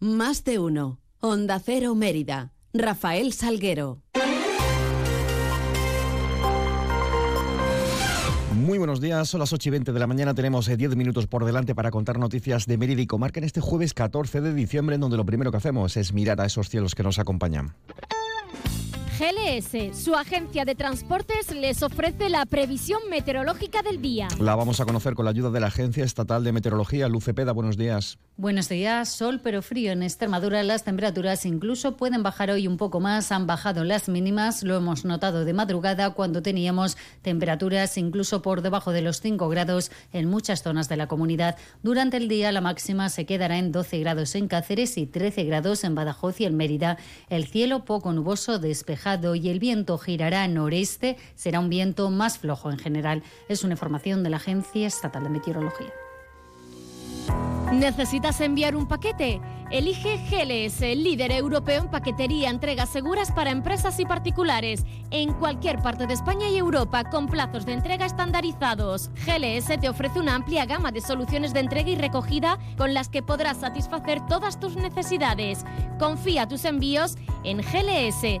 Más de uno. Onda Cero Mérida. Rafael Salguero. Muy buenos días, son las 8 y 20 de la mañana, tenemos 10 eh, minutos por delante para contar noticias de Mérida y Comarca en este jueves 14 de diciembre, en donde lo primero que hacemos es mirar a esos cielos que nos acompañan. GLS, su agencia de transportes, les ofrece la previsión meteorológica del día. La vamos a conocer con la ayuda de la Agencia Estatal de Meteorología, Luce Peda. Buenos días. Buenos días, sol pero frío en Extremadura. Las temperaturas incluso pueden bajar hoy un poco más. Han bajado las mínimas, lo hemos notado de madrugada cuando teníamos temperaturas incluso por debajo de los 5 grados en muchas zonas de la comunidad. Durante el día la máxima se quedará en 12 grados en Cáceres y 13 grados en Badajoz y en Mérida. El cielo poco nuboso, despejado y el viento girará noreste, será un viento más flojo en general. Es una información de la Agencia Estatal de Meteorología. ¿Necesitas enviar un paquete? Elige GLS, líder europeo en paquetería, entregas seguras para empresas y particulares, en cualquier parte de España y Europa, con plazos de entrega estandarizados. GLS te ofrece una amplia gama de soluciones de entrega y recogida con las que podrás satisfacer todas tus necesidades. Confía tus envíos en GLS.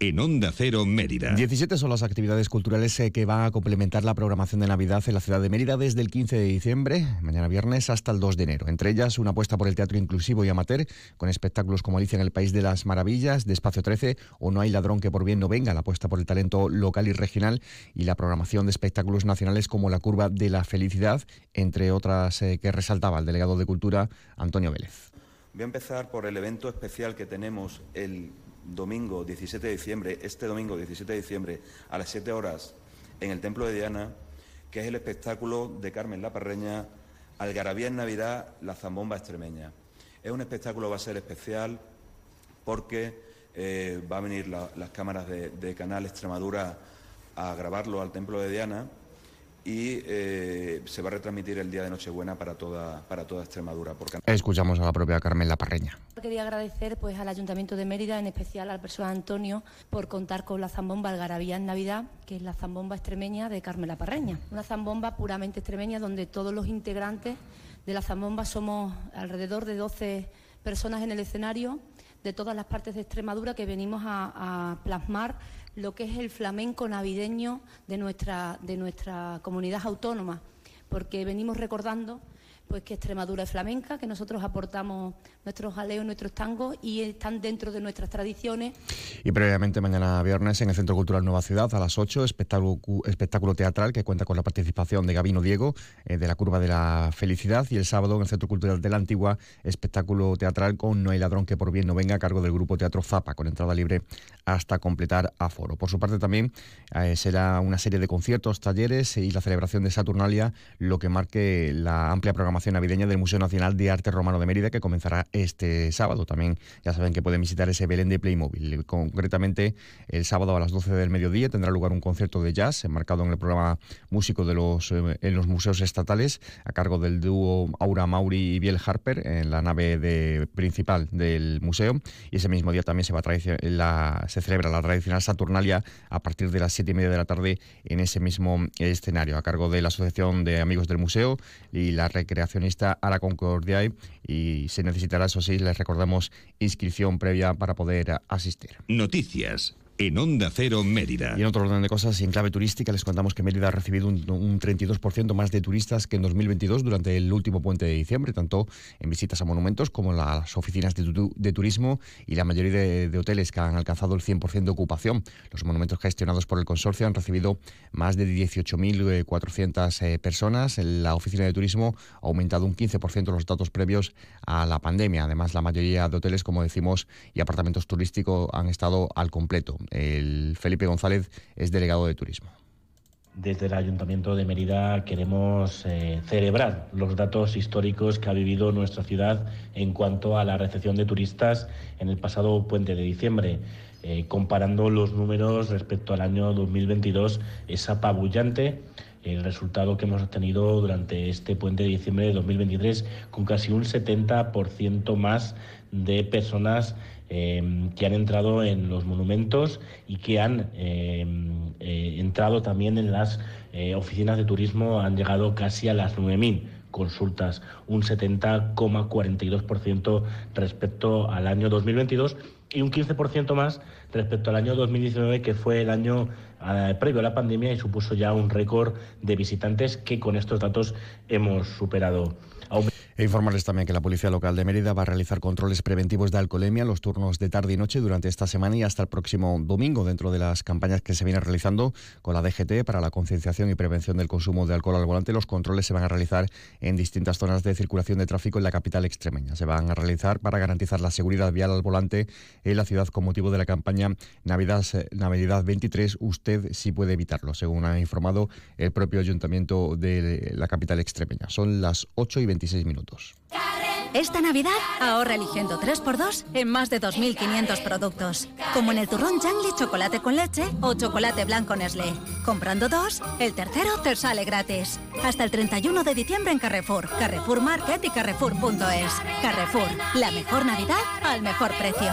en Onda Cero Mérida. 17 son las actividades culturales eh, que van a complementar la programación de Navidad en la ciudad de Mérida desde el 15 de diciembre, mañana viernes, hasta el 2 de enero. Entre ellas, una apuesta por el teatro inclusivo y amateur, con espectáculos como Alicia en el País de las Maravillas, de Espacio 13, o No hay ladrón que por bien no venga, la apuesta por el talento local y regional, y la programación de espectáculos nacionales como La Curva de la Felicidad, entre otras eh, que resaltaba el delegado de Cultura, Antonio Vélez. Voy a empezar por el evento especial que tenemos el domingo 17 de diciembre, este domingo 17 de diciembre, a las 7 horas, en el Templo de Diana, que es el espectáculo de Carmen La Parreña, Algarabía en Navidad, la Zambomba Extremeña. Es un espectáculo, va a ser especial porque eh, va a venir las cámaras de Canal Extremadura a grabarlo al Templo de Diana y eh, se va a retransmitir el día de Nochebuena para toda, para toda Extremadura. Escuchamos a la propia Carmen La Parreña. Quería agradecer pues, al Ayuntamiento de Mérida, en especial al personal Antonio, por contar con la zambomba Algarabía en Navidad, que es la zambomba extremeña de Carmen La Parreña. Una zambomba puramente extremeña donde todos los integrantes de la zambomba somos alrededor de 12 personas en el escenario de todas las partes de Extremadura que venimos a plasmar lo que es el flamenco navideño de nuestra, de nuestra comunidad autónoma, porque venimos recordando pues que Extremadura es flamenca, que nosotros aportamos nuestros jaleos, nuestros tangos y están dentro de nuestras tradiciones. Y previamente mañana viernes en el Centro Cultural Nueva Ciudad a las 8, espectáculo, espectáculo teatral que cuenta con la participación de Gabino Diego eh, de la Curva de la Felicidad y el sábado en el Centro Cultural de la Antigua espectáculo teatral con No hay ladrón que por bien no venga a cargo del grupo Teatro Zapa con entrada libre hasta completar aforo. Por su parte también eh, será una serie de conciertos, talleres y la celebración de Saturnalia, lo que marque la amplia programación navideña del Museo Nacional de Arte Romano de Mérida, que comenzará este sábado. También ya saben que pueden visitar ese Belén de Playmobil. Concretamente, el sábado a las 12 del mediodía tendrá lugar un concierto de jazz enmarcado en el programa músico de los, eh, en los museos estatales, a cargo del dúo Aura Mauri y Biel Harper, en la nave de, principal del museo. Y ese mismo día también se, va la, se celebra la tradicional Saturnalia a partir de las 7 y media de la tarde en ese mismo escenario, a cargo de la Asociación de Amigos del Museo y la Recreación accionista a la Concordia y se necesitará, eso sí, les recordamos, inscripción previa para poder asistir. Noticias en Onda Cero Mérida. Y en otro orden de cosas, en clave turística, les contamos que Mérida ha recibido un, 32% más de turistas que en 2022 durante el último puente de diciembre, tanto en visitas a monumentos como en las oficinas de, turismo y la mayoría de, hoteles que han alcanzado el 100% de ocupación. Los monumentos gestionados por el consorcio han recibido más de 18.400 eh, personas. La oficina de turismo ha aumentado un 15% los datos previos a la pandemia. Además, la mayoría de hoteles, como decimos, y apartamentos turísticos han estado al completo. El Felipe González es delegado de turismo. Desde el Ayuntamiento de Mérida queremos eh, celebrar los datos históricos que ha vivido nuestra ciudad en cuanto a la recepción de turistas en el pasado puente de diciembre. Eh, comparando los números respecto al año 2022, es apabullante el resultado que hemos obtenido durante este puente de diciembre de 2023 con casi un 70% más de personas eh, que han entrado en los monumentos y que han eh, eh, entrado también en las oficinas de turismo, han llegado casi a las 9.000 consultas, un 70,42% respecto al año 2022 y un 15% más respecto al año 2019, que fue el año previo a la pandemia y supuso ya un récord de visitantes que con estos datos hemos superado. E informarles también que la Policía Local de Mérida va a realizar controles preventivos de alcoholemia en los turnos de tarde y noche durante esta semana y hasta el próximo domingo dentro de las campañas que se vienen realizando con la DGT para la concienciación y prevención del consumo de alcohol al volante. Los controles se van a realizar en distintas zonas de circulación de tráfico en la capital extremeña. Se van a realizar para garantizar la seguridad vial al volante en la ciudad con motivo de la campaña Navidad, Navidad 23. Usted sí puede evitarlo, según ha informado el propio ayuntamiento de la capital extremeña. Son las 8 y 26 minutos. Esta Navidad ahorra eligiendo 3x2 en más de 2.500 productos. Como en el turrón Jangli chocolate con leche o chocolate blanco Nestlé. Comprando dos, el tercero te sale gratis. Hasta el 31 de diciembre en Carrefour, Carrefour Market y Carrefour.es. Carrefour, la mejor Navidad al mejor precio.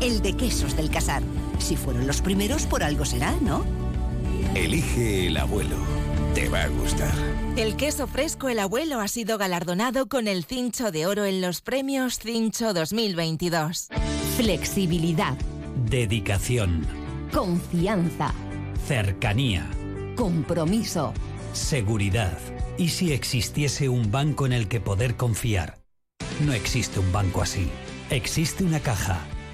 el de quesos del Casar. Si fueron los primeros, por algo será, ¿no? Elige El Abuelo. Te va a gustar. El queso fresco El Abuelo ha sido galardonado con el Cincho de Oro en los premios Cincho 2022. Flexibilidad. Dedicación. Confianza. Cercanía. Compromiso. Seguridad. ¿Y si existiese un banco en el que poder confiar? No existe un banco así. Existe una caja.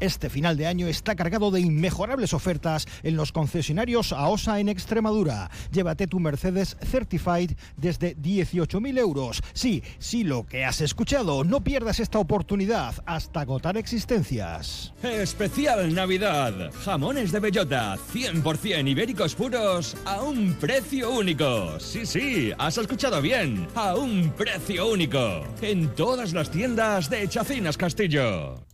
Este final de año está cargado de inmejorables ofertas en los concesionarios AOSA en Extremadura. Llévate tu Mercedes Certified desde 18.000 euros. Sí, sí, lo que has escuchado. No pierdas esta oportunidad hasta agotar existencias. Especial Navidad. Jamones de bellota, 100% ibéricos puros a un precio único. Sí, sí, has escuchado bien. A un precio único. En todas las tiendas de Chacinas Castillo.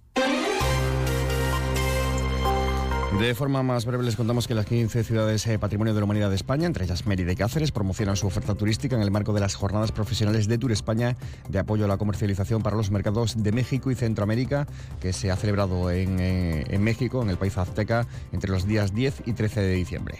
De forma más breve les contamos que las 15 ciudades eh, Patrimonio de la Humanidad de España, entre ellas Mérida y Cáceres, promocionan su oferta turística en el marco de las jornadas profesionales de Tour España de apoyo a la comercialización para los mercados de México y Centroamérica, que se ha celebrado en, eh, en México, en el país azteca, entre los días 10 y 13 de diciembre.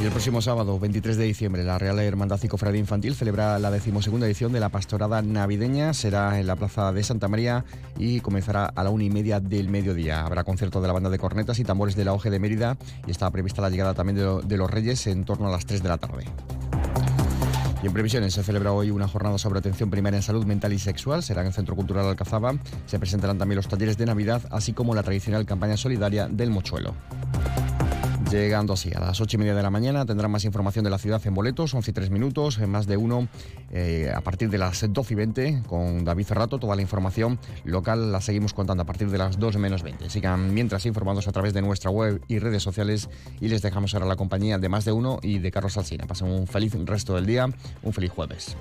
Y el próximo sábado, 23 de diciembre, la Real Hermandad y Cofradía Infantil celebra la decimosegunda edición de la Pastorada Navideña. Será en la Plaza de Santa María y comenzará a la una y media del mediodía. Habrá concierto de la banda de cornetas y tambores de la OGE de Mérida y está prevista la llegada también de, los Reyes en torno a las 3 de la tarde. Y en previsiones se celebra hoy una jornada sobre atención primaria en salud mental y sexual. Será en el Centro Cultural Alcazaba. Se presentarán también los talleres de Navidad, así como la tradicional campaña solidaria del Mochuelo. Llegando así a las ocho y media de la mañana tendrán más información de la ciudad en boletos, 11 y 3 minutos, en más de uno eh, a partir de las 12 y 20 con David Ferrato. Toda la información local la seguimos contando a partir de las 2 menos 20. Sigan mientras informados a través de nuestra web y redes sociales y les dejamos ahora la compañía de más de uno y de Carlos Alsina. Pasen un feliz resto del día, un feliz jueves.